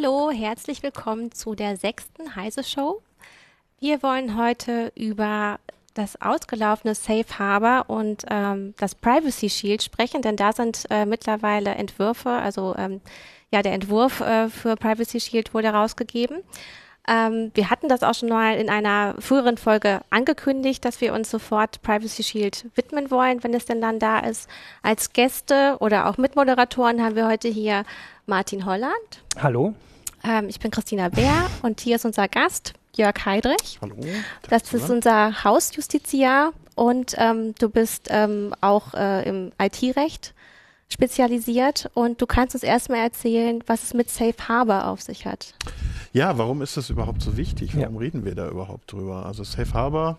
Hallo, herzlich willkommen zu der sechsten Heise Show. Wir wollen heute über das ausgelaufene Safe Harbor und ähm, das Privacy Shield sprechen, denn da sind äh, mittlerweile Entwürfe, also ähm, ja, der Entwurf äh, für Privacy Shield wurde rausgegeben. Ähm, wir hatten das auch schon mal in einer früheren Folge angekündigt, dass wir uns sofort Privacy Shield widmen wollen, wenn es denn dann da ist. Als Gäste oder auch Mitmoderatoren haben wir heute hier Martin Holland. Hallo. Ähm, ich bin Christina Bär und hier ist unser Gast Jörg Heidrich. Hallo. Das ist unser Hausjustiziar und ähm, du bist ähm, auch äh, im IT-Recht spezialisiert und du kannst uns erstmal erzählen, was es mit Safe Harbor auf sich hat. Ja, warum ist das überhaupt so wichtig? Warum ja. reden wir da überhaupt drüber? Also Safe Harbor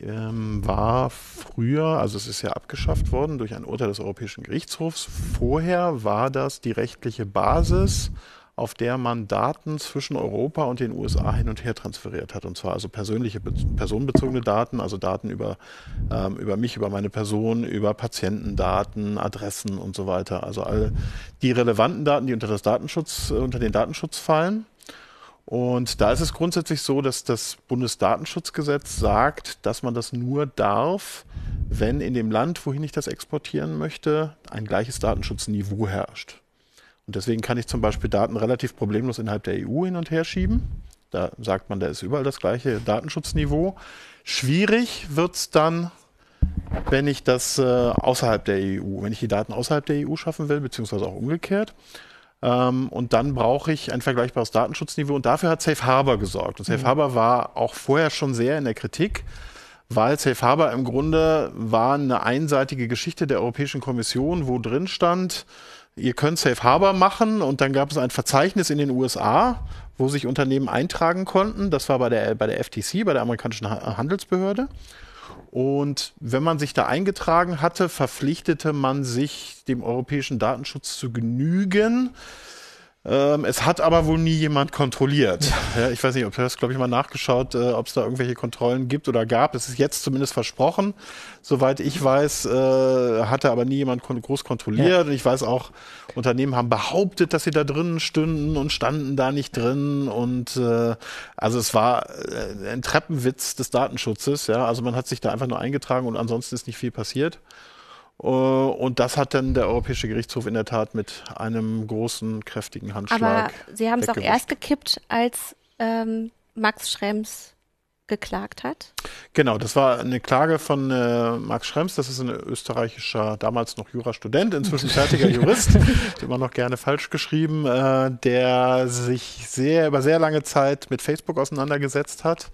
ähm, war früher, also es ist ja abgeschafft worden durch ein Urteil des Europäischen Gerichtshofs. Vorher war das die rechtliche Basis auf der man Daten zwischen Europa und den USA hin und her transferiert hat. Und zwar also persönliche, personenbezogene Daten, also Daten über, ähm, über mich, über meine Person, über Patientendaten, Adressen und so weiter. Also all die relevanten Daten, die unter das Datenschutz, unter den Datenschutz fallen. Und da ist es grundsätzlich so, dass das Bundesdatenschutzgesetz sagt, dass man das nur darf, wenn in dem Land, wohin ich das exportieren möchte, ein gleiches Datenschutzniveau herrscht. Und deswegen kann ich zum Beispiel Daten relativ problemlos innerhalb der EU hin und her schieben. Da sagt man, da ist überall das gleiche Datenschutzniveau. Schwierig wird es dann, wenn ich das äh, außerhalb der EU, wenn ich die Daten außerhalb der EU schaffen will, beziehungsweise auch umgekehrt. Ähm, und dann brauche ich ein vergleichbares Datenschutzniveau. Und dafür hat Safe Harbor gesorgt. Und Safe mhm. Harbor war auch vorher schon sehr in der Kritik weil Safe Harbor im Grunde war eine einseitige Geschichte der Europäischen Kommission, wo drin stand, ihr könnt Safe Harbor machen und dann gab es ein Verzeichnis in den USA, wo sich Unternehmen eintragen konnten. Das war bei der, bei der FTC, bei der amerikanischen Handelsbehörde. Und wenn man sich da eingetragen hatte, verpflichtete man sich, dem europäischen Datenschutz zu genügen. Ähm, es hat aber wohl nie jemand kontrolliert. Ja, ich weiß nicht, ob du hast, glaube ich, mal nachgeschaut, äh, ob es da irgendwelche Kontrollen gibt oder gab. Es ist jetzt zumindest versprochen. Soweit ich weiß, äh, hatte aber nie jemand kon groß kontrolliert. Ja. Und ich weiß auch, Unternehmen haben behauptet, dass sie da drinnen stünden und standen da nicht drin. Und äh, also es war äh, ein Treppenwitz des Datenschutzes. Ja, also man hat sich da einfach nur eingetragen und ansonsten ist nicht viel passiert. Äh, und das hat dann der Europäische Gerichtshof in der Tat mit einem großen, kräftigen Handschlag. Aber Sie haben es auch erst gekippt, als ähm, Max Schrems geklagt hat? Genau, das war eine Klage von äh, Max Schrems, das ist ein österreichischer, damals noch Jurastudent, inzwischen fertiger Jurist, immer noch gerne falsch geschrieben, äh, der sich sehr über sehr lange Zeit mit Facebook auseinandergesetzt hat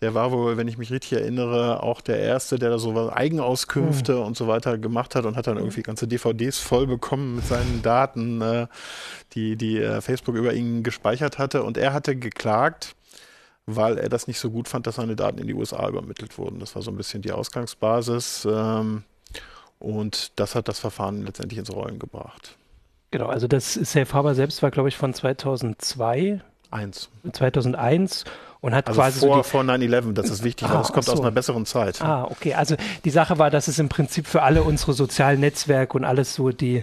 der war wohl, wenn ich mich richtig erinnere, auch der Erste, der da so Eigenauskünfte mhm. und so weiter gemacht hat und hat dann irgendwie ganze DVDs voll bekommen mit seinen Daten, äh, die, die äh, Facebook über ihn gespeichert hatte. Und er hatte geklagt, weil er das nicht so gut fand, dass seine Daten in die USA übermittelt wurden. Das war so ein bisschen die Ausgangsbasis. Ähm, und das hat das Verfahren letztendlich ins Rollen gebracht. Genau, also das Safe Harbor selbst war, glaube ich, von 2002. 1. 2001 und hat also quasi vor, so vor 9-11, das ist wichtig, ah, das kommt so. aus einer besseren Zeit. Ah, okay. Also die Sache war, dass es im Prinzip für alle unsere sozialen Netzwerke und alles so die,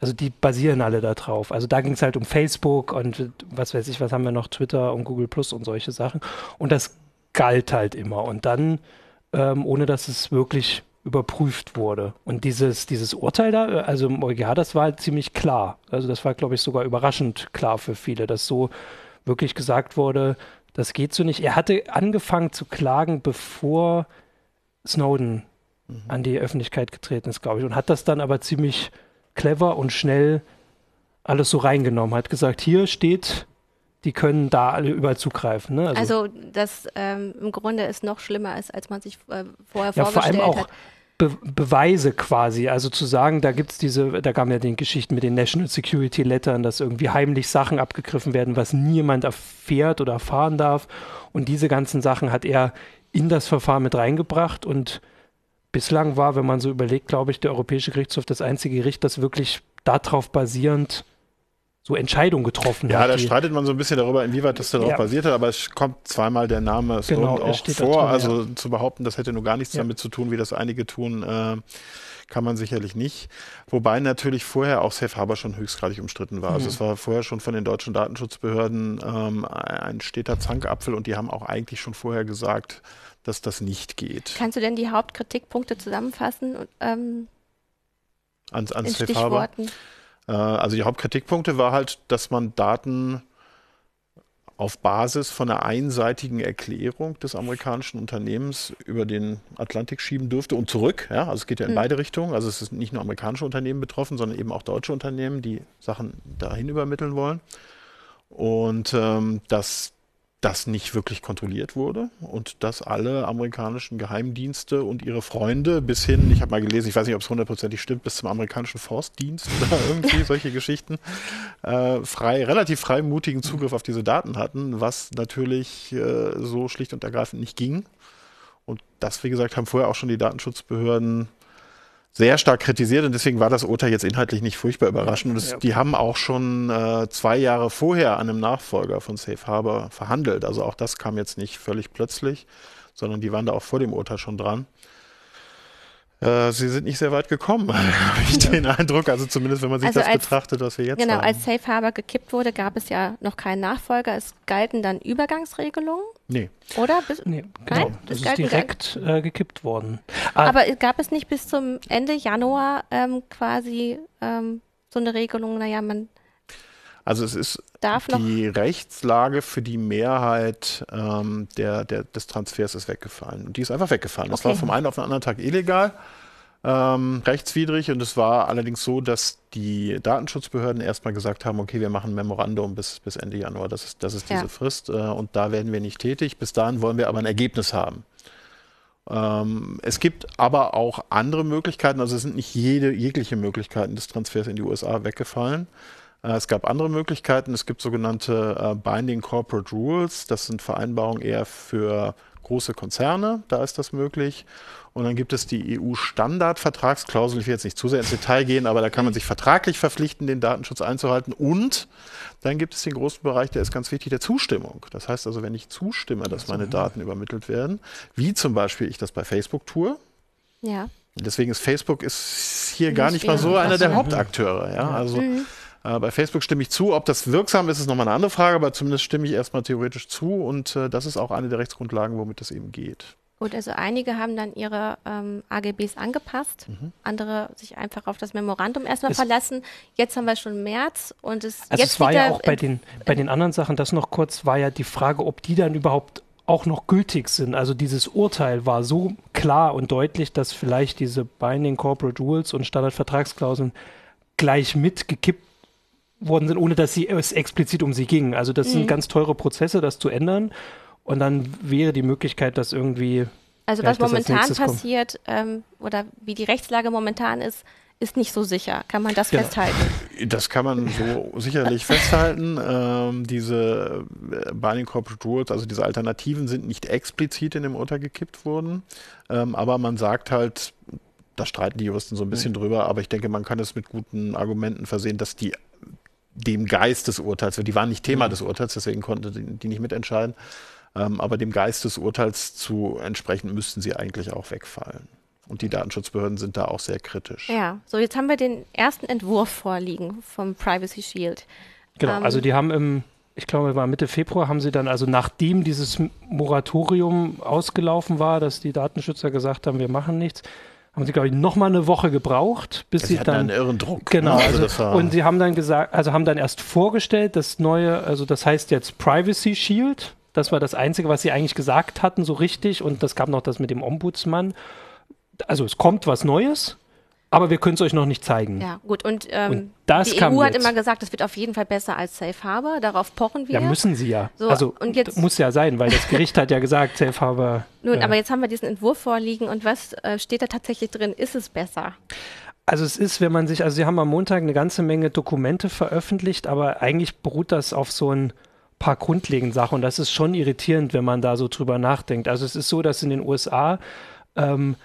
also die basieren alle da drauf. Also da ging es halt um Facebook und was weiß ich, was haben wir noch, Twitter und Google Plus und solche Sachen. Und das galt halt immer. Und dann, ähm, ohne dass es wirklich überprüft wurde. Und dieses, dieses Urteil da, also im EuGH, das war halt ziemlich klar. Also das war, glaube ich, sogar überraschend klar für viele, dass so wirklich gesagt wurde, das geht so nicht. Er hatte angefangen zu klagen, bevor Snowden mhm. an die Öffentlichkeit getreten ist, glaube ich, und hat das dann aber ziemlich clever und schnell alles so reingenommen. Hat gesagt, hier steht, die können da alle überall zugreifen. Ne? Also, also das ähm, im Grunde ist noch schlimmer ist, als man sich äh, vorher ja, vorgestellt vor allem auch, hat. Be Beweise quasi. Also zu sagen, da gibt es diese, da gab ja die Geschichten mit den National Security Lettern, dass irgendwie heimlich Sachen abgegriffen werden, was niemand erfährt oder erfahren darf. Und diese ganzen Sachen hat er in das Verfahren mit reingebracht und bislang war, wenn man so überlegt, glaube ich, der Europäische Gerichtshof das einzige Gericht, das wirklich darauf basierend so Entscheidungen getroffen ja, hat. Ja, da streitet man so ein bisschen darüber, inwieweit das darauf ja. basiert hat, aber es kommt zweimal der Name genau, auch vor. Drin, also ja. zu behaupten, das hätte nur gar nichts ja. damit zu tun, wie das einige tun, äh, kann man sicherlich nicht. Wobei natürlich vorher auch Safe Harbor schon höchstgradig umstritten war. Also mhm. Also es war vorher schon von den deutschen Datenschutzbehörden ähm, ein steter Zankapfel und die haben auch eigentlich schon vorher gesagt, dass das nicht geht. Kannst du denn die Hauptkritikpunkte zusammenfassen? Ähm, an, an Safe Harbor? Äh, also die Hauptkritikpunkte war halt, dass man Daten auf Basis von einer einseitigen Erklärung des amerikanischen Unternehmens über den Atlantik schieben dürfte und zurück. Ja, also es geht ja in mhm. beide Richtungen. Also es ist nicht nur amerikanische Unternehmen betroffen, sondern eben auch deutsche Unternehmen, die Sachen dahin übermitteln wollen. Und ähm, dass das nicht wirklich kontrolliert wurde und dass alle amerikanischen Geheimdienste und ihre Freunde bis hin, ich habe mal gelesen, ich weiß nicht, ob es hundertprozentig stimmt, bis zum amerikanischen Forstdienst oder irgendwie solche Geschichten, äh, frei, relativ freimutigen Zugriff auf diese Daten hatten, was natürlich äh, so schlicht und ergreifend nicht ging. Und das, wie gesagt, haben vorher auch schon die Datenschutzbehörden sehr stark kritisiert und deswegen war das Urteil jetzt inhaltlich nicht furchtbar überraschend. Und es, ja. die haben auch schon äh, zwei Jahre vorher an einem Nachfolger von Safe Harbor verhandelt. Also auch das kam jetzt nicht völlig plötzlich, sondern die waren da auch vor dem Urteil schon dran. Äh, sie sind nicht sehr weit gekommen, habe ich den Eindruck. Also zumindest, wenn man sich also das als, betrachtet, was wir jetzt genau, haben. Genau, als Safe Harbor gekippt wurde, gab es ja noch keinen Nachfolger. Es galten dann Übergangsregelungen. Nee. Oder? Bis, nee, genau. Nein, das ist direkt äh, gekippt worden. Ah, Aber gab es nicht bis zum Ende Januar ähm, quasi ähm, so eine Regelung, naja, man also es ist die Rechtslage für die Mehrheit ähm, der, der, des Transfers ist weggefallen. Und die ist einfach weggefallen. Das okay. war vom einen auf den anderen Tag illegal, ähm, rechtswidrig. Und es war allerdings so, dass die Datenschutzbehörden erstmal gesagt haben, okay, wir machen ein Memorandum bis, bis Ende Januar. Das ist, das ist diese ja. Frist. Äh, und da werden wir nicht tätig. Bis dahin wollen wir aber ein Ergebnis haben. Ähm, es gibt aber auch andere Möglichkeiten, also es sind nicht jede, jegliche Möglichkeiten des Transfers in die USA weggefallen. Äh, es gab andere Möglichkeiten. Es gibt sogenannte äh, Binding Corporate Rules. Das sind Vereinbarungen eher für große Konzerne. Da ist das möglich. Und dann gibt es die EU-Standardvertragsklausel. Ich will jetzt nicht zu sehr ins Detail gehen, aber da kann man sich vertraglich verpflichten, den Datenschutz einzuhalten. Und dann gibt es den großen Bereich, der ist ganz wichtig, der Zustimmung. Das heißt also, wenn ich zustimme, dass meine Daten übermittelt werden, wie zum Beispiel ich das bei Facebook tue. Ja. Deswegen ist Facebook ist hier gar nicht mal so einer der Hauptakteure. Ja, also mhm. Äh, bei Facebook stimme ich zu. Ob das wirksam ist, ist nochmal eine andere Frage, aber zumindest stimme ich erstmal theoretisch zu und äh, das ist auch eine der Rechtsgrundlagen, womit das eben geht. Gut, also einige haben dann ihre ähm, AGBs angepasst, mhm. andere sich einfach auf das Memorandum erstmal es verlassen. Jetzt haben wir schon März und es also jetzt es war ja auch bei den bei den anderen Sachen, das noch kurz war ja die Frage, ob die dann überhaupt auch noch gültig sind. Also dieses Urteil war so klar und deutlich, dass vielleicht diese Binding Corporate Rules und Standardvertragsklauseln gleich mitgekippt worden sind, ohne dass sie, es explizit um sie ging. Also das mhm. sind ganz teure Prozesse, das zu ändern. Und dann wäre die Möglichkeit, dass irgendwie. Also was momentan passiert ähm, oder wie die Rechtslage momentan ist, ist nicht so sicher. Kann man das ja. festhalten? Das kann man so sicherlich festhalten. Ähm, diese äh, Binding Corporate Rules, also diese Alternativen sind nicht explizit in dem Urteil gekippt worden. Ähm, aber man sagt halt, da streiten die Juristen so ein bisschen mhm. drüber, aber ich denke, man kann es mit guten Argumenten versehen, dass die dem Geist des Urteils, die waren nicht Thema mhm. des Urteils, deswegen konnte die, die nicht mitentscheiden, ähm, aber dem Geist des Urteils zu entsprechen, müssten sie eigentlich auch wegfallen. Und die Datenschutzbehörden sind da auch sehr kritisch. Ja, so jetzt haben wir den ersten Entwurf vorliegen vom Privacy Shield. Genau, ähm, also die haben im, ich glaube, war Mitte Februar, haben sie dann, also nachdem dieses Moratorium ausgelaufen war, dass die Datenschützer gesagt haben, wir machen nichts, haben sie, glaube ich, noch mal eine Woche gebraucht, bis ja, sie, sie dann einen irren Druck. Genau. Ne? Also, also und sie haben dann gesagt, also haben dann erst vorgestellt, das neue, also das heißt jetzt Privacy Shield. Das war das Einzige, was sie eigentlich gesagt hatten, so richtig. Und das gab noch das mit dem Ombudsmann. Also es kommt was Neues aber wir können es euch noch nicht zeigen. Ja, gut. Und, ähm, und das die EU hat jetzt. immer gesagt, es wird auf jeden Fall besser als Safe Harbor. Darauf pochen wir. Ja, müssen sie ja. So, also und jetzt, muss ja sein, weil das Gericht hat ja gesagt, Safe Harbor. Nun, äh, aber jetzt haben wir diesen Entwurf vorliegen und was äh, steht da tatsächlich drin? Ist es besser? Also es ist, wenn man sich, also sie haben am Montag eine ganze Menge Dokumente veröffentlicht, aber eigentlich beruht das auf so ein paar grundlegenden Sachen und das ist schon irritierend, wenn man da so drüber nachdenkt. Also es ist so, dass in den USA ähm,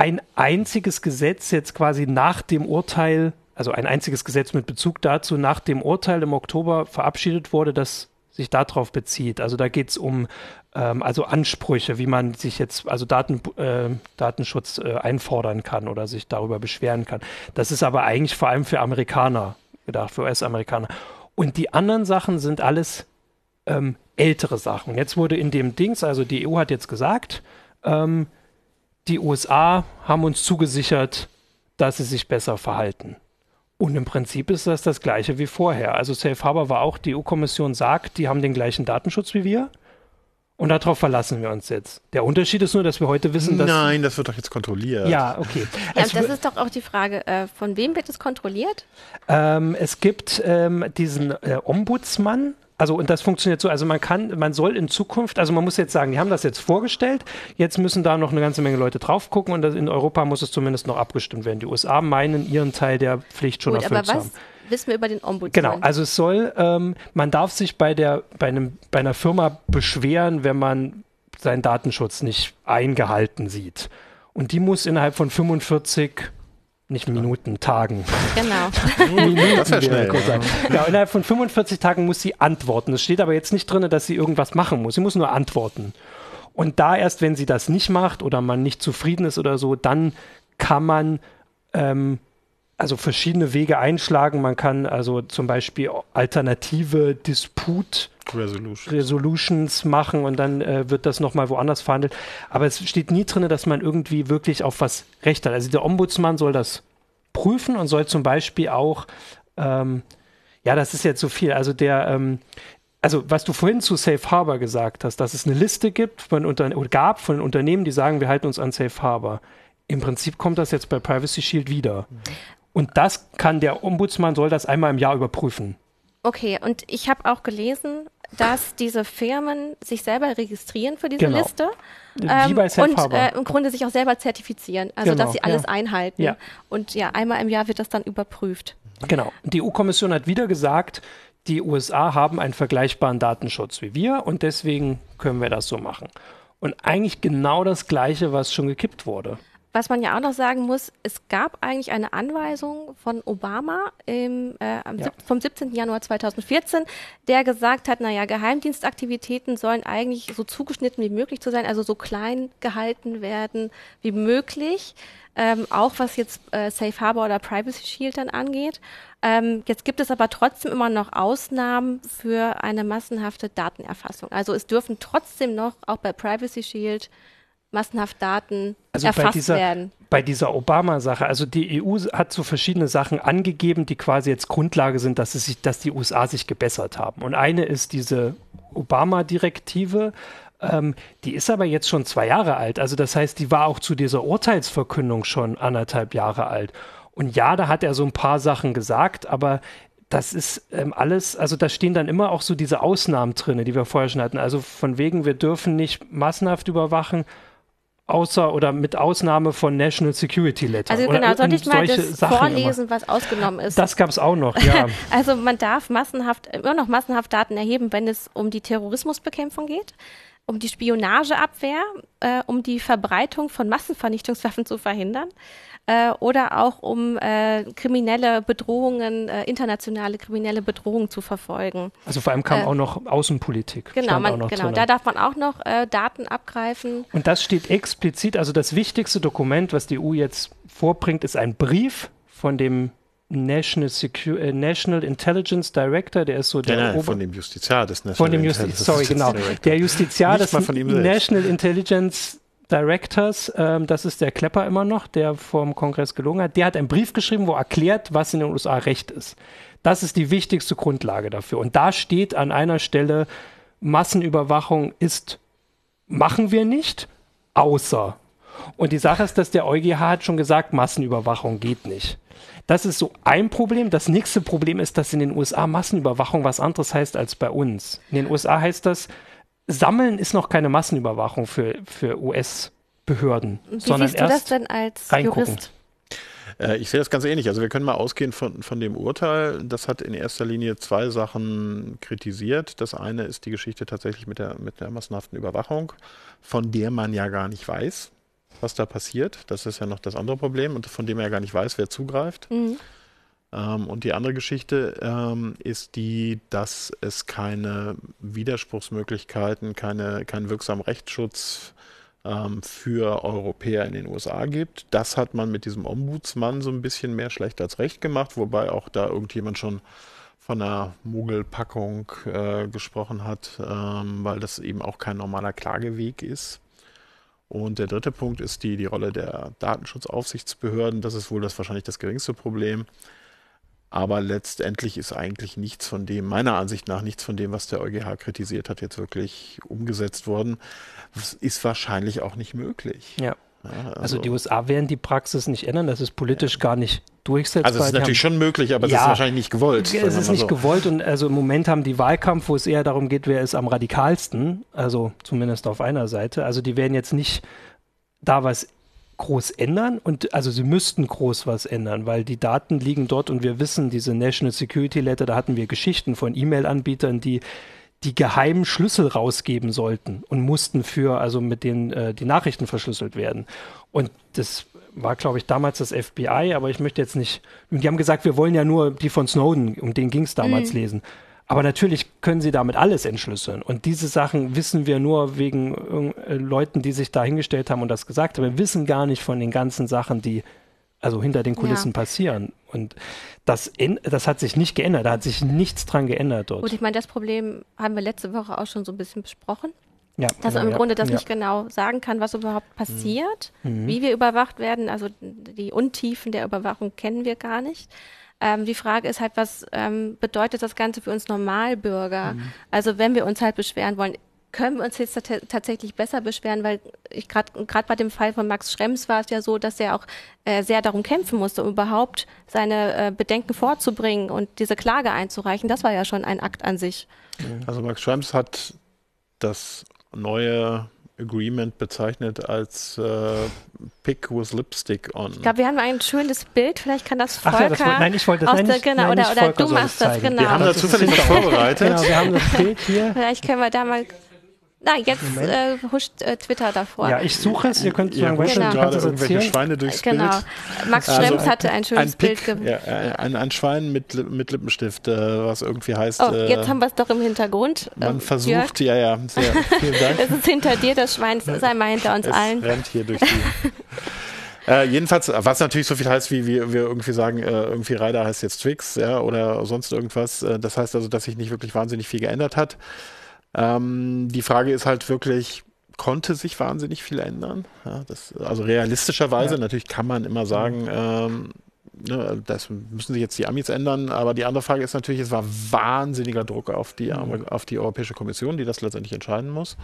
ein einziges Gesetz jetzt quasi nach dem Urteil also ein einziges Gesetz mit Bezug dazu nach dem Urteil im Oktober verabschiedet wurde, das sich darauf bezieht. Also da geht es um ähm, also Ansprüche, wie man sich jetzt, also Daten, äh, Datenschutz äh, einfordern kann oder sich darüber beschweren kann. Das ist aber eigentlich vor allem für Amerikaner gedacht, für US-Amerikaner. Und die anderen Sachen sind alles ähm, ältere Sachen. Jetzt wurde in dem Dings, also die EU hat jetzt gesagt, ähm, die USA haben uns zugesichert, dass sie sich besser verhalten. Und im Prinzip ist das das gleiche wie vorher. Also Safe Harbor war auch, die EU-Kommission sagt, die haben den gleichen Datenschutz wie wir. Und darauf verlassen wir uns jetzt. Der Unterschied ist nur, dass wir heute wissen, dass. Nein, das wird doch jetzt kontrolliert. Ja, okay. Ja, das ist doch auch die Frage, äh, von wem wird es kontrolliert? Ähm, es gibt ähm, diesen äh, Ombudsmann, also und das funktioniert so, also man kann, man soll in Zukunft, also man muss jetzt sagen, die haben das jetzt vorgestellt, jetzt müssen da noch eine ganze Menge Leute drauf gucken und in Europa muss es zumindest noch abgestimmt werden. Die USA meinen ihren Teil der Pflicht schon Gut, erfüllt aber was haben. Wissen wir über den Ombudsmann? Genau, also es soll, ähm, man darf sich bei der, bei einem, bei einer Firma beschweren, wenn man seinen Datenschutz nicht eingehalten sieht. Und die muss innerhalb von 45 nicht Minuten, Tagen. Genau. Minuten das wäre schnell. Ja. Genau, innerhalb von 45 Tagen muss sie antworten. Es steht aber jetzt nicht drin, dass sie irgendwas machen muss. Sie muss nur antworten. Und da erst, wenn sie das nicht macht oder man nicht zufrieden ist oder so, dann kann man ähm, also verschiedene Wege einschlagen. Man kann also zum Beispiel alternative Disput Resolutions, Resolutions machen und dann äh, wird das nochmal woanders verhandelt. Aber es steht nie drin, dass man irgendwie wirklich auf was Recht hat. Also der Ombudsmann soll das prüfen und soll zum Beispiel auch, ähm, ja, das ist jetzt so viel, also der, ähm, also was du vorhin zu Safe Harbor gesagt hast, dass es eine Liste gibt von Unter oder gab von Unternehmen, die sagen, wir halten uns an Safe Harbor. Im Prinzip kommt das jetzt bei Privacy Shield wieder. Und das kann der Ombudsmann, soll das einmal im Jahr überprüfen. Okay, und ich habe auch gelesen, dass diese Firmen sich selber registrieren für diese genau. Liste ähm, und äh, im Grunde sich auch selber zertifizieren, also genau, dass sie alles ja. einhalten. Ja. Und ja, einmal im Jahr wird das dann überprüft. Genau. Die EU-Kommission hat wieder gesagt, die USA haben einen vergleichbaren Datenschutz wie wir und deswegen können wir das so machen. Und eigentlich genau das Gleiche, was schon gekippt wurde was man ja auch noch sagen muss, es gab eigentlich eine Anweisung von Obama im, äh, ja. vom 17. Januar 2014, der gesagt hat, naja, Geheimdienstaktivitäten sollen eigentlich so zugeschnitten wie möglich zu sein, also so klein gehalten werden wie möglich, ähm, auch was jetzt äh, Safe Harbor oder Privacy Shield dann angeht. Ähm, jetzt gibt es aber trotzdem immer noch Ausnahmen für eine massenhafte Datenerfassung. Also es dürfen trotzdem noch auch bei Privacy Shield massenhaft Daten also erfasst bei dieser, werden. Bei dieser Obama-Sache, also die EU hat so verschiedene Sachen angegeben, die quasi jetzt Grundlage sind, dass, es sich, dass die USA sich gebessert haben. Und eine ist diese Obama-Direktive, ähm, die ist aber jetzt schon zwei Jahre alt. Also das heißt, die war auch zu dieser Urteilsverkündung schon anderthalb Jahre alt. Und ja, da hat er so ein paar Sachen gesagt, aber das ist ähm, alles, also da stehen dann immer auch so diese Ausnahmen drin, die wir vorher schon hatten. Also von wegen, wir dürfen nicht massenhaft überwachen, außer oder mit Ausnahme von National Security Letter. Also genau, sollte ich mal das Sachen vorlesen, immer. was ausgenommen ist. Das gab es auch noch, ja. also man darf massenhaft, immer noch massenhaft Daten erheben, wenn es um die Terrorismusbekämpfung geht, um die Spionageabwehr, äh, um die Verbreitung von Massenvernichtungswaffen zu verhindern äh, oder auch um äh, kriminelle Bedrohungen, äh, internationale kriminelle Bedrohungen zu verfolgen. Also vor allem kam äh, auch noch Außenpolitik. Genau, man, genau da darf man auch noch äh, Daten abgreifen. Und das steht explizit, also das wichtigste Dokument, was die EU jetzt vorbringt, ist ein Brief von dem National, Secu äh, National Intelligence Director, der ist so der nein, nein, von dem Justiziar des National von dem Justi Sorry, genau. Der Justiziar des National Intelligence Directors, ähm, das ist der Klepper immer noch, der vom Kongress gelungen hat, der hat einen Brief geschrieben, wo erklärt, was in den USA Recht ist. Das ist die wichtigste Grundlage dafür. Und da steht an einer Stelle, Massenüberwachung ist, machen wir nicht, außer. Und die Sache ist, dass der EuGH hat schon gesagt, Massenüberwachung geht nicht. Das ist so ein Problem. Das nächste Problem ist, dass in den USA Massenüberwachung was anderes heißt als bei uns. In den USA heißt das, Sammeln ist noch keine Massenüberwachung für, für US-Behörden. Wie sondern siehst du das denn als reingucken. Jurist? Äh, ich sehe das ganz ähnlich. Also wir können mal ausgehen von, von dem Urteil. Das hat in erster Linie zwei Sachen kritisiert. Das eine ist die Geschichte tatsächlich mit der, mit der massenhaften Überwachung, von der man ja gar nicht weiß, was da passiert. Das ist ja noch das andere Problem und von dem er ja gar nicht weiß, wer zugreift. Mhm. Ähm, und die andere Geschichte ähm, ist die, dass es keine Widerspruchsmöglichkeiten, keine, keinen wirksamen Rechtsschutz ähm, für Europäer in den USA gibt. Das hat man mit diesem Ombudsmann so ein bisschen mehr schlecht als recht gemacht, wobei auch da irgendjemand schon von einer Mogelpackung äh, gesprochen hat, ähm, weil das eben auch kein normaler Klageweg ist. Und der dritte Punkt ist die, die Rolle der Datenschutzaufsichtsbehörden. Das ist wohl das wahrscheinlich das geringste Problem. Aber letztendlich ist eigentlich nichts von dem, meiner Ansicht nach, nichts von dem, was der EuGH kritisiert hat, jetzt wirklich umgesetzt worden. Das ist wahrscheinlich auch nicht möglich. Ja. ja also, also, die USA werden die Praxis nicht ändern, das ist politisch ja. gar nicht durchsetzbar. Also es ist natürlich haben, schon möglich, aber es ja, ist wahrscheinlich nicht gewollt. Es ist nicht so. gewollt und also im Moment haben die Wahlkampf, wo es eher darum geht, wer ist am radikalsten, also zumindest auf einer Seite. Also die werden jetzt nicht da was groß ändern und also sie müssten groß was ändern, weil die Daten liegen dort und wir wissen, diese National Security Letter, da hatten wir Geschichten von E-Mail-Anbietern, die die geheimen Schlüssel rausgeben sollten und mussten für, also mit denen äh, die Nachrichten verschlüsselt werden. Und das war, glaube ich, damals das FBI, aber ich möchte jetzt nicht, die haben gesagt, wir wollen ja nur die von Snowden, um den ging es damals, mhm. lesen. Aber natürlich können sie damit alles entschlüsseln. Und diese Sachen wissen wir nur wegen äh, Leuten, die sich da hingestellt haben und das gesagt haben. Wir wissen gar nicht von den ganzen Sachen, die also hinter den Kulissen ja. passieren. Und das, das hat sich nicht geändert. Da hat sich nichts dran geändert dort. Und ich meine, das Problem haben wir letzte Woche auch schon so ein bisschen besprochen. Ja, dass ja, man im Grunde das ja. nicht genau sagen kann, was überhaupt passiert, mhm. wie wir überwacht werden. Also die Untiefen der Überwachung kennen wir gar nicht. Ähm, die Frage ist halt, was ähm, bedeutet das Ganze für uns Normalbürger? Mhm. Also wenn wir uns halt beschweren wollen, können wir uns jetzt tatsächlich besser beschweren, weil ich gerade gerade bei dem Fall von Max Schrems war es ja so, dass er auch äh, sehr darum kämpfen musste, um überhaupt seine äh, Bedenken vorzubringen und diese Klage einzureichen. Das war ja schon ein Akt an sich. Also Max Schrems hat das neue Agreement bezeichnet als äh, Pick with Lipstick on. Ich glaube, wir haben ein schönes Bild. Vielleicht kann das Volker. Ach ja, das wollte, nein, ich wollte das nein, nicht, genau, nein, oder, oder du machst das, genau. Wir haben da zufällig was vorbereitet. genau, wir haben das Bild hier. Vielleicht können wir da mal na, jetzt äh, huscht äh, Twitter davor. Ja, ich suche es. Ihr könnt ja, huschen genau. gerade irgendwelche Schweine durchs genau. Bild. Max also Schrems also, hatte ein schönes ein Pick, Bild. Ja, ein, ein Schwein mit, mit Lippenstift, äh, was irgendwie heißt. Oh, jetzt äh, haben wir es doch im Hintergrund. Man ähm, versucht, ja, ja. Sehr, vielen Dank. es ist hinter dir, das Schwein ist einmal hinter uns es allen. rennt hier durch die... Äh, jedenfalls, was natürlich so viel heißt, wie wir, wir irgendwie sagen, äh, irgendwie Rider heißt jetzt Twix, ja, oder sonst irgendwas. Äh, das heißt also, dass sich nicht wirklich wahnsinnig viel geändert hat. Ähm, die Frage ist halt wirklich, konnte sich wahnsinnig viel ändern? Ja, das, also realistischerweise, ja. natürlich kann man immer sagen, ähm, ne, das müssen sich jetzt die Amis ändern, aber die andere Frage ist natürlich, es war wahnsinniger Druck auf die, mhm. auf die Europäische Kommission, die das letztendlich entscheiden muss.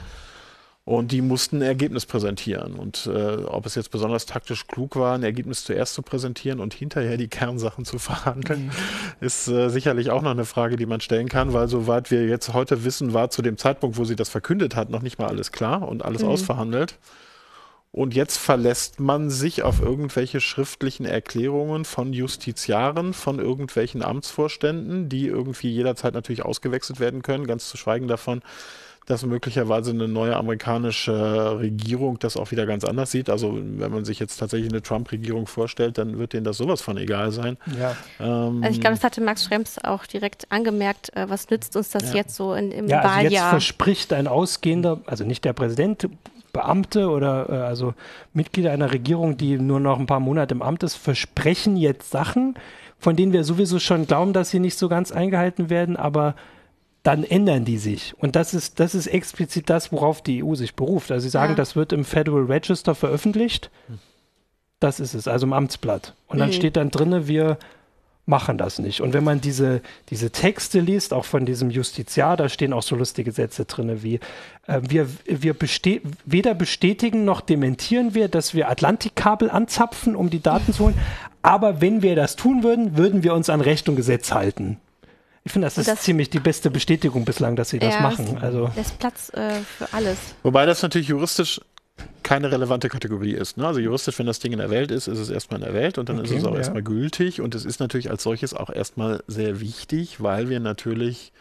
Und die mussten ein Ergebnis präsentieren. Und äh, ob es jetzt besonders taktisch klug war, ein Ergebnis zuerst zu präsentieren und hinterher die Kernsachen zu verhandeln, mhm. ist äh, sicherlich auch noch eine Frage, die man stellen kann, weil soweit wir jetzt heute wissen, war zu dem Zeitpunkt, wo sie das verkündet hat, noch nicht mal alles klar und alles mhm. ausverhandelt. Und jetzt verlässt man sich auf irgendwelche schriftlichen Erklärungen von Justiziaren, von irgendwelchen Amtsvorständen, die irgendwie jederzeit natürlich ausgewechselt werden können, ganz zu schweigen davon, dass möglicherweise eine neue amerikanische Regierung das auch wieder ganz anders sieht. Also wenn man sich jetzt tatsächlich eine Trump-Regierung vorstellt, dann wird denen das sowas von egal sein. Ja. Ähm, also ich glaube, das hatte Max Schrems auch direkt angemerkt. Äh, was nützt uns das ja. jetzt so in, im ja, also Wahljahr? Jetzt verspricht ein ausgehender, also nicht der Präsident, Beamte oder äh, also Mitglieder einer Regierung, die nur noch ein paar Monate im Amt ist, versprechen jetzt Sachen, von denen wir sowieso schon glauben, dass sie nicht so ganz eingehalten werden, aber dann ändern die sich. Und das ist, das ist explizit das, worauf die EU sich beruft. Also sie sagen, ja. das wird im Federal Register veröffentlicht. Das ist es, also im Amtsblatt. Und dann mhm. steht dann drinne, wir machen das nicht. Und wenn man diese, diese Texte liest, auch von diesem Justiziar, da stehen auch so lustige Sätze drinne wie, äh, wir, wir beste weder bestätigen noch dementieren wir, dass wir Atlantikkabel anzapfen, um die Daten zu holen. Aber wenn wir das tun würden, würden wir uns an Recht und Gesetz halten. Ich finde, das ist das, ziemlich die beste Bestätigung bislang, dass sie das ja, machen. Also lässt Platz äh, für alles. Wobei das natürlich juristisch keine relevante Kategorie ist. Ne? Also juristisch, wenn das Ding in der Welt ist, ist es erstmal in der Welt und dann okay, ist es auch ja. erstmal gültig und es ist natürlich als solches auch erstmal sehr wichtig, weil wir natürlich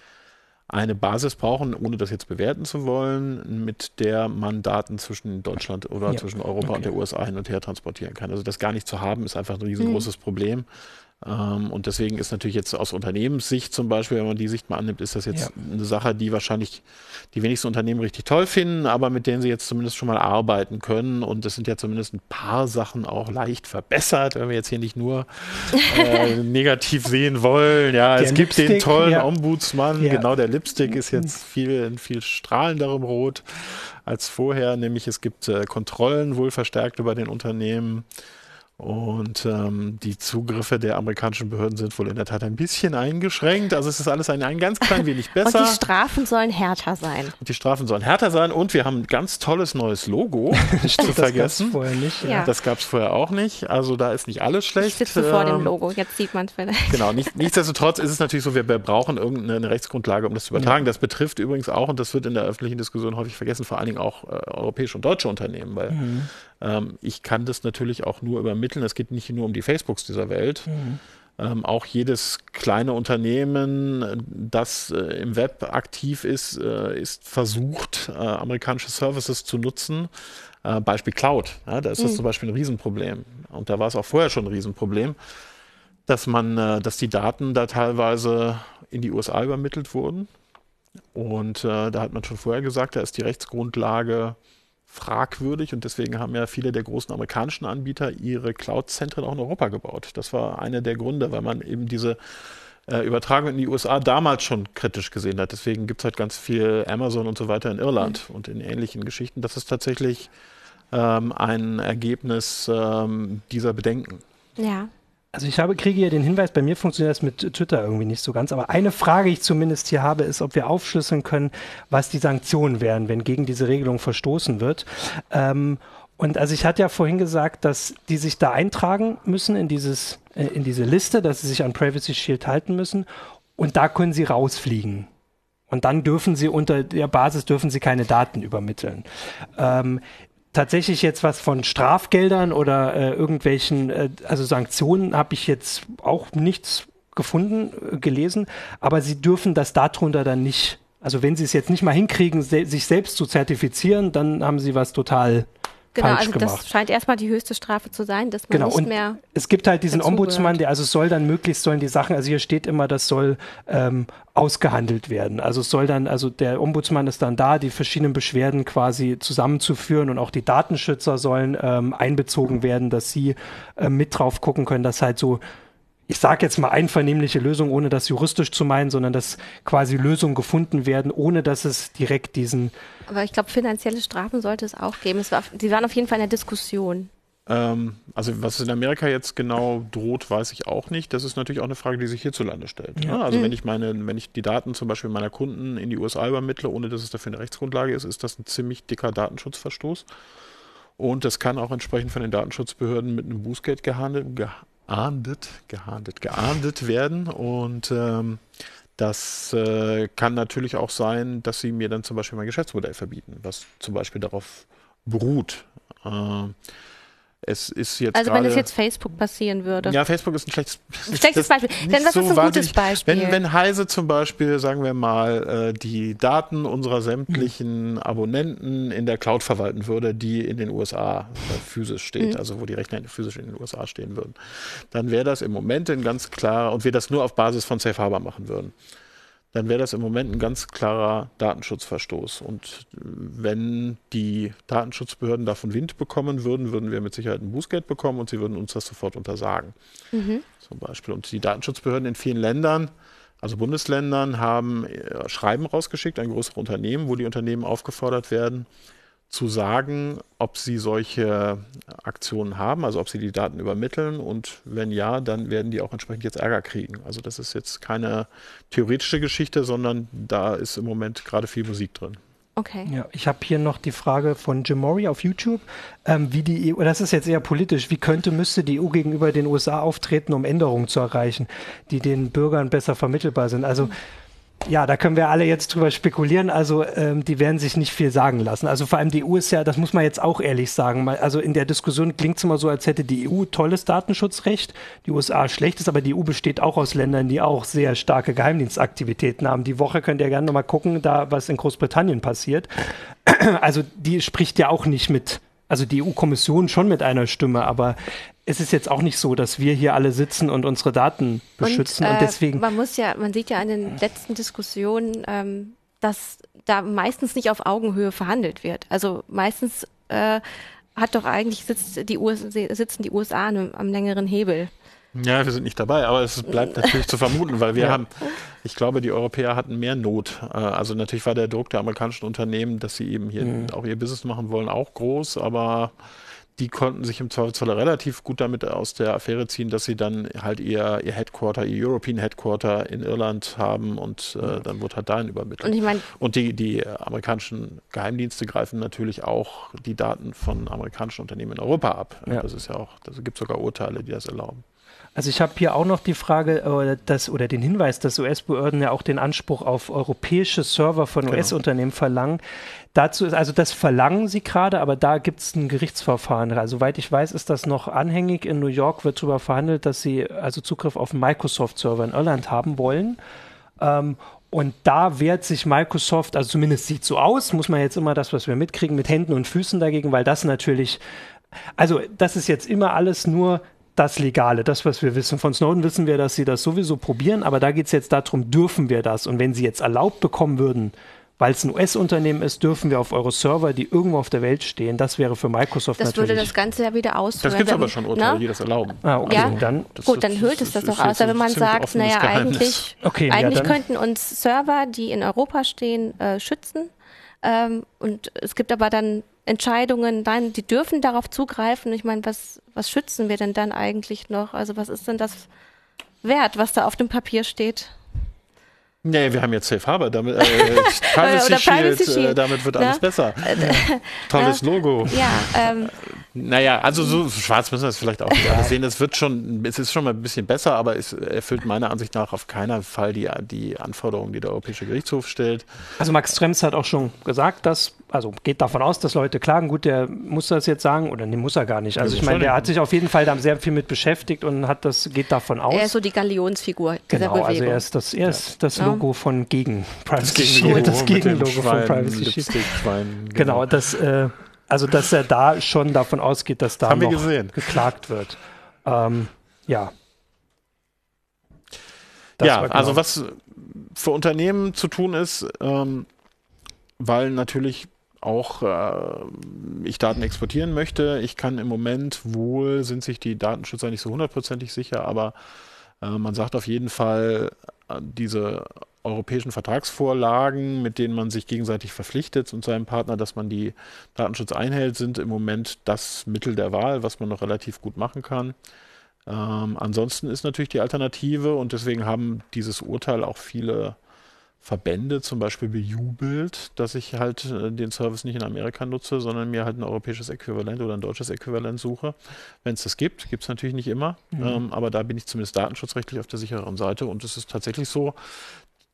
eine Basis brauchen, ohne das jetzt bewerten zu wollen, mit der man Daten zwischen Deutschland oder ja. zwischen Europa okay. und der USA hin und her transportieren kann. Also das gar nicht zu haben, ist einfach ein riesengroßes mhm. Problem. Ähm, und deswegen ist natürlich jetzt aus Unternehmenssicht zum Beispiel, wenn man die Sicht mal annimmt, ist das jetzt ja. eine Sache, die wahrscheinlich die wenigsten Unternehmen richtig toll finden, aber mit denen sie jetzt zumindest schon mal arbeiten können. Und es sind ja zumindest ein paar Sachen auch leicht verbessert, wenn wir jetzt hier nicht nur äh, negativ sehen wollen. Ja, der es gibt Lipstick, den tollen ja. Ombudsmann. Ja. Genau, der Lipstick ist jetzt viel, in viel strahlenderem Rot als vorher, nämlich es gibt äh, Kontrollen wohl verstärkt über den Unternehmen. Und ähm, die Zugriffe der amerikanischen Behörden sind wohl in der Tat ein bisschen eingeschränkt. Also es ist alles ein, ein ganz klein wenig besser. Und die Strafen sollen härter sein. Und die Strafen sollen härter sein. Und wir haben ein ganz tolles neues Logo, nicht zu vergessen. Das vorher nicht. Ja. Das gab es vorher auch nicht. Also da ist nicht alles schlecht. Ich sitze ähm, vor dem ähm, Logo, jetzt sieht man es vielleicht. Genau, nicht, nichtsdestotrotz ist es natürlich so, wir, brauchen irgendeine Rechtsgrundlage, um das zu übertragen. Ja. Das betrifft übrigens auch, und das wird in der öffentlichen Diskussion häufig vergessen, vor allen Dingen auch äh, europäische und deutsche Unternehmen, weil mhm. Ähm, ich kann das natürlich auch nur übermitteln. Es geht nicht nur um die Facebooks dieser Welt. Mhm. Ähm, auch jedes kleine Unternehmen, das äh, im Web aktiv ist, äh, ist versucht, äh, amerikanische Services zu nutzen. Äh, Beispiel Cloud. Ja, da ist das mhm. zum Beispiel ein Riesenproblem. Und da war es auch vorher schon ein Riesenproblem, dass man, äh, dass die Daten da teilweise in die USA übermittelt wurden. Und äh, da hat man schon vorher gesagt, da ist die Rechtsgrundlage fragwürdig und deswegen haben ja viele der großen amerikanischen Anbieter ihre Cloud-Zentren auch in Europa gebaut. Das war einer der Gründe, weil man eben diese äh, Übertragung in die USA damals schon kritisch gesehen hat. Deswegen gibt es halt ganz viel Amazon und so weiter in Irland mhm. und in ähnlichen Geschichten. Das ist tatsächlich ähm, ein Ergebnis ähm, dieser Bedenken. Ja. Also ich habe, kriege hier den Hinweis, bei mir funktioniert das mit Twitter irgendwie nicht so ganz. Aber eine Frage, die ich zumindest hier habe, ist, ob wir aufschlüsseln können, was die Sanktionen wären, wenn gegen diese Regelung verstoßen wird. Ähm, und also ich hatte ja vorhin gesagt, dass die sich da eintragen müssen in dieses, äh, in diese Liste, dass sie sich an Privacy Shield halten müssen. Und da können sie rausfliegen. Und dann dürfen sie unter der Basis dürfen sie keine Daten übermitteln. Ähm, tatsächlich jetzt was von Strafgeldern oder äh, irgendwelchen, äh, also Sanktionen habe ich jetzt auch nichts gefunden, äh, gelesen, aber sie dürfen das darunter dann nicht, also wenn sie es jetzt nicht mal hinkriegen, se sich selbst zu zertifizieren, dann haben sie was total Genau, falsch also gemacht. das scheint erstmal die höchste Strafe zu sein, dass man genau. nicht und mehr. Es gibt halt diesen Ombudsmann, der also soll dann möglichst sollen die Sachen, also hier steht immer, das soll ähm, ausgehandelt werden. Also es soll dann, also der Ombudsmann ist dann da, die verschiedenen Beschwerden quasi zusammenzuführen und auch die Datenschützer sollen ähm, einbezogen werden, dass sie äh, mit drauf gucken können, dass halt so ich sage jetzt mal einvernehmliche Lösung, ohne das juristisch zu meinen, sondern dass quasi Lösungen gefunden werden, ohne dass es direkt diesen. Aber ich glaube, finanzielle Strafen sollte es auch geben. Es war, die waren auf jeden Fall in der Diskussion. Ähm, also was in Amerika jetzt genau droht, weiß ich auch nicht. Das ist natürlich auch eine Frage, die sich hierzulande stellt. Ja. Also mhm. wenn ich meine, wenn ich die Daten zum Beispiel meiner Kunden in die USA übermittle, ohne dass es dafür eine Rechtsgrundlage ist, ist das ein ziemlich dicker Datenschutzverstoß. Und das kann auch entsprechend von den Datenschutzbehörden mit einem Bußgeld gehandelt, geahndet, geahndet, geahndet werden. Und ähm, das äh, kann natürlich auch sein, dass sie mir dann zum Beispiel mein Geschäftsmodell verbieten, was zum Beispiel darauf beruht. Äh, es ist jetzt also wenn es jetzt Facebook passieren würde. Ja, Facebook ist ein schlechtes, schlechtes Beispiel. Denn was so ist ein gutes Beispiel? Wenn, wenn Heise zum Beispiel, sagen wir mal, äh, die Daten unserer sämtlichen. Abonnenten in der Cloud verwalten würde, die in den USA äh, physisch steht, mhm. also wo die Rechner physisch in den USA stehen würden, dann wäre das im Moment ein ganz klar, und wir das nur auf Basis von Safe Harbor machen würden dann wäre das im Moment ein ganz klarer Datenschutzverstoß. Und wenn die Datenschutzbehörden davon Wind bekommen würden, würden wir mit Sicherheit ein Bußgeld bekommen und sie würden uns das sofort untersagen. Mhm. Zum Beispiel. Und die Datenschutzbehörden in vielen Ländern, also Bundesländern, haben äh, Schreiben rausgeschickt an größere Unternehmen, wo die Unternehmen aufgefordert werden, zu sagen, ob sie solche Aktionen haben, also ob sie die Daten übermitteln und wenn ja, dann werden die auch entsprechend jetzt Ärger kriegen. Also das ist jetzt keine theoretische Geschichte, sondern da ist im Moment gerade viel Musik drin. Okay. Ja, ich habe hier noch die Frage von Jim Mori auf YouTube, ähm, wie die EU, das ist jetzt eher politisch, wie könnte, müsste die EU gegenüber den USA auftreten, um Änderungen zu erreichen, die den Bürgern besser vermittelbar sind? Also mhm ja, da können wir alle jetzt drüber spekulieren. Also ähm, die werden sich nicht viel sagen lassen. Also vor allem die EU ist ja, das muss man jetzt auch ehrlich sagen. Also in der Diskussion klingt es immer so, als hätte die EU tolles Datenschutzrecht, die USA schlechtes, aber die EU besteht auch aus Ländern, die auch sehr starke Geheimdienstaktivitäten haben. Die Woche könnt ihr gerne nochmal gucken, da was in Großbritannien passiert. Also die spricht ja auch nicht mit also die EU-Kommission schon mit einer Stimme, aber es ist jetzt auch nicht so, dass wir hier alle sitzen und unsere Daten beschützen und, äh, und deswegen. Man muss ja, man sieht ja an den letzten Diskussionen, ähm, dass da meistens nicht auf Augenhöhe verhandelt wird. Also meistens äh, hat doch eigentlich sitzt die US, sitzen die USA am, am längeren Hebel. Ja, wir sind nicht dabei, aber es bleibt natürlich zu vermuten, weil wir ja. haben, ich glaube, die Europäer hatten mehr Not. Äh, also natürlich war der Druck der amerikanischen Unternehmen, dass sie eben hier mhm. auch ihr Business machen wollen, auch groß, aber die konnten sich im Zweifelsfall relativ gut damit aus der Affäre ziehen, dass sie dann halt ihr, ihr Headquarter, ihr European Headquarter in Irland haben und äh, dann wird halt dahin übermittelt. Und, ich mein, und die, die amerikanischen Geheimdienste greifen natürlich auch die Daten von amerikanischen Unternehmen in Europa ab. Ja. Das ist ja auch, da gibt sogar Urteile, die das erlauben. Also ich habe hier auch noch die Frage äh, dass, oder den Hinweis, dass US-Behörden ja auch den Anspruch auf europäische Server von genau. US-Unternehmen verlangen. Dazu ist, also das verlangen sie gerade, aber da gibt es ein Gerichtsverfahren. Also, soweit ich weiß, ist das noch anhängig. In New York wird darüber verhandelt, dass sie also Zugriff auf Microsoft-Server in Irland haben wollen. Ähm, und da wehrt sich Microsoft, also zumindest sieht so aus, muss man jetzt immer das, was wir mitkriegen, mit Händen und Füßen dagegen, weil das natürlich, also das ist jetzt immer alles nur das Legale, das, was wir wissen. Von Snowden wissen wir, dass sie das sowieso probieren, aber da geht es jetzt darum, dürfen wir das? Und wenn sie jetzt erlaubt bekommen würden, weil es ein US-Unternehmen ist, dürfen wir auf eure Server, die irgendwo auf der Welt stehen. Das wäre für Microsoft das natürlich. Das würde das Ganze ja wieder ausführen. Das gibt es aber schon Urteile, na? die das erlauben. Ah, okay. Ja, dann, gut, dann hüllt es das, das doch aus. Aber wenn man sagt, naja, eigentlich, okay, eigentlich ja, könnten uns Server, die in Europa stehen, äh, schützen. Ähm, und es gibt aber dann Entscheidungen, nein, die dürfen darauf zugreifen. Ich meine, was, was schützen wir denn dann eigentlich noch? Also was ist denn das wert, was da auf dem Papier steht? Nee, wir haben jetzt Safe Harbor, damit, äh, Privacy, Shield, Privacy äh, Shield, äh, damit wird alles ja? besser. Tolles Logo. Ja, ähm, naja, also so schwarz müssen wir es vielleicht auch nicht alles sehen. Es wird schon, es ist schon mal ein bisschen besser, aber es erfüllt meiner Ansicht nach auf keinen Fall die, die Anforderungen, die der Europäische Gerichtshof stellt. Also Max Schrems hat auch schon gesagt, dass, also geht davon aus, dass Leute klagen. Gut, der muss das jetzt sagen, oder nee, muss er gar nicht. Also ich meine, der hat sich auf jeden Fall da sehr viel mit beschäftigt und hat das, geht davon aus. Er ist so die Galionsfigur dieser genau, also er ist das, er ist das Logo von gegen Privacy Shield, das Gegenlogo von Privacy Shield. Genau, genau, das äh, also, dass er da schon davon ausgeht, dass da noch geklagt wird. Ähm, ja. Das ja, genau. also was für Unternehmen zu tun ist, ähm, weil natürlich auch äh, ich Daten exportieren möchte. Ich kann im Moment wohl, sind sich die Datenschützer nicht so hundertprozentig sicher, aber äh, man sagt auf jeden Fall, äh, diese europäischen Vertragsvorlagen, mit denen man sich gegenseitig verpflichtet und seinem Partner, dass man die Datenschutz einhält, sind im Moment das Mittel der Wahl, was man noch relativ gut machen kann. Ähm, ansonsten ist natürlich die Alternative und deswegen haben dieses Urteil auch viele Verbände zum Beispiel bejubelt, dass ich halt äh, den Service nicht in Amerika nutze, sondern mir halt ein europäisches Äquivalent oder ein deutsches Äquivalent suche. Wenn es das gibt, gibt es natürlich nicht immer, mhm. ähm, aber da bin ich zumindest datenschutzrechtlich auf der sicheren Seite und es ist tatsächlich so,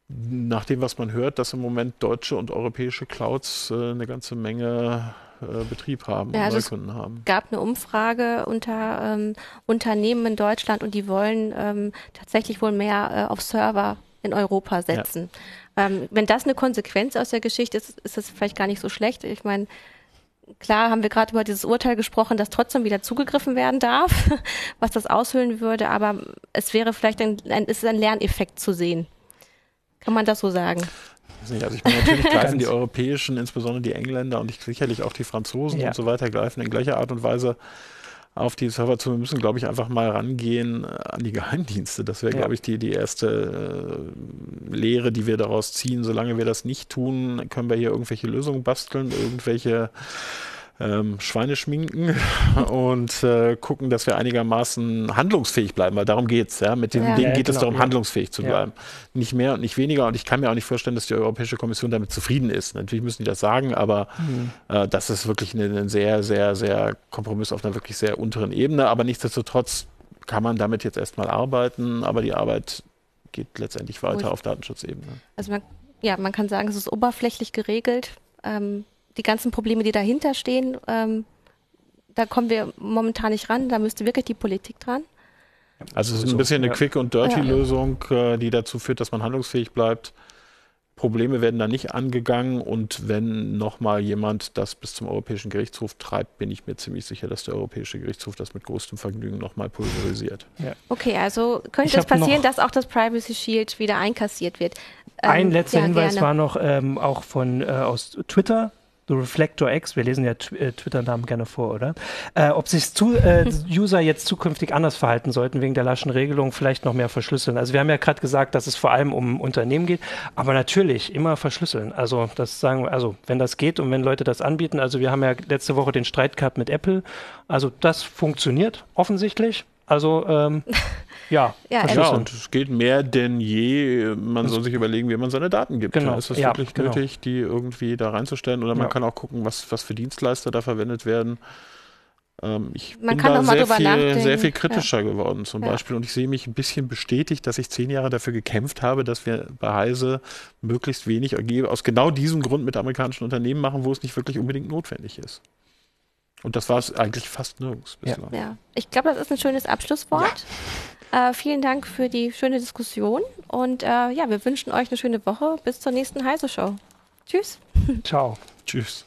nach dem, was man hört, dass im Moment deutsche und europäische Clouds äh, eine ganze Menge äh, Betrieb haben ja, also Neukunden haben. Es gab eine Umfrage unter ähm, Unternehmen in Deutschland und die wollen ähm, tatsächlich wohl mehr äh, auf Server in Europa setzen. Ja. Ähm, wenn das eine Konsequenz aus der Geschichte ist, ist das vielleicht gar nicht so schlecht. Ich meine, klar haben wir gerade über dieses Urteil gesprochen, dass trotzdem wieder zugegriffen werden darf, was das aushöhlen würde, aber es wäre vielleicht ein, ein, ist ein Lerneffekt zu sehen. Kann man das so sagen? Also ich meine, natürlich greifen die Europäischen, insbesondere die Engländer und sicherlich auch die Franzosen ja. und so weiter, greifen in gleicher Art und Weise auf die Server zu. Wir müssen, glaube ich, einfach mal rangehen äh, an die Geheimdienste. Das wäre, ja. glaube ich, die, die erste äh, Lehre, die wir daraus ziehen. Solange wir das nicht tun, können wir hier irgendwelche Lösungen basteln, irgendwelche ähm, Schweine schminken und äh, gucken, dass wir einigermaßen handlungsfähig bleiben, weil darum geht's. Ja? Mit den ja. Dingen geht ja, genau, es darum, ja. handlungsfähig zu bleiben. Nicht mehr und nicht weniger. Und ich kann mir auch nicht vorstellen, dass die Europäische Kommission damit zufrieden ist. Natürlich müssen die das sagen, aber mhm. äh, das ist wirklich ein sehr, sehr, sehr Kompromiss auf einer wirklich sehr unteren Ebene. Aber nichtsdestotrotz kann man damit jetzt erstmal arbeiten, aber die Arbeit geht letztendlich weiter auf Datenschutzebene. Also man, ja, man kann sagen, es ist oberflächlich geregelt. Ähm, die ganzen Probleme, die dahinter stehen, ähm, da kommen wir momentan nicht ran. Da müsste wirklich die Politik dran. Also es ist ein bisschen eine Quick- und Dirty-Lösung, äh, die dazu führt, dass man handlungsfähig bleibt. Probleme werden da nicht angegangen und wenn nochmal jemand das bis zum Europäischen Gerichtshof treibt, bin ich mir ziemlich sicher, dass der Europäische Gerichtshof das mit größtem Vergnügen nochmal pulverisiert. Ja. Okay, also könnte es passieren, dass auch das Privacy Shield wieder einkassiert wird. Ein ähm, letzter ja, Hinweis gerne. war noch ähm, auch von äh, aus Twitter. The Reflector X, wir lesen ja äh, Twitter-Namen gerne vor, oder? Äh, ob sich zu, äh, User jetzt zukünftig anders verhalten sollten wegen der laschen Regelung, vielleicht noch mehr verschlüsseln. Also wir haben ja gerade gesagt, dass es vor allem um Unternehmen geht, aber natürlich immer verschlüsseln. Also das sagen wir, also wenn das geht und wenn Leute das anbieten, also wir haben ja letzte Woche den Streit gehabt mit Apple. Also das funktioniert offensichtlich. Also ähm, ja, ja, ja, und es geht mehr denn je. Man soll sich überlegen, wie man seine Daten gibt. Genau. Ist es ja, wirklich genau. nötig, die irgendwie da reinzustellen? Oder man ja. kann auch gucken, was, was für Dienstleister da verwendet werden. Ähm, ich man bin da sehr viel, sehr viel kritischer geworden zum Beispiel. Und ich sehe mich ein bisschen bestätigt, dass ich zehn Jahre dafür gekämpft habe, dass wir bei Heise möglichst wenig aus genau diesem Grund mit amerikanischen Unternehmen machen, wo es nicht wirklich unbedingt notwendig ist. Und das war es eigentlich fast nirgends bislang. Ja. ja. Ich glaube, das ist ein schönes Abschlusswort. Ja. Äh, vielen Dank für die schöne Diskussion und äh, ja, wir wünschen euch eine schöne Woche. Bis zur nächsten Heise Show. Tschüss. Ciao. Tschüss.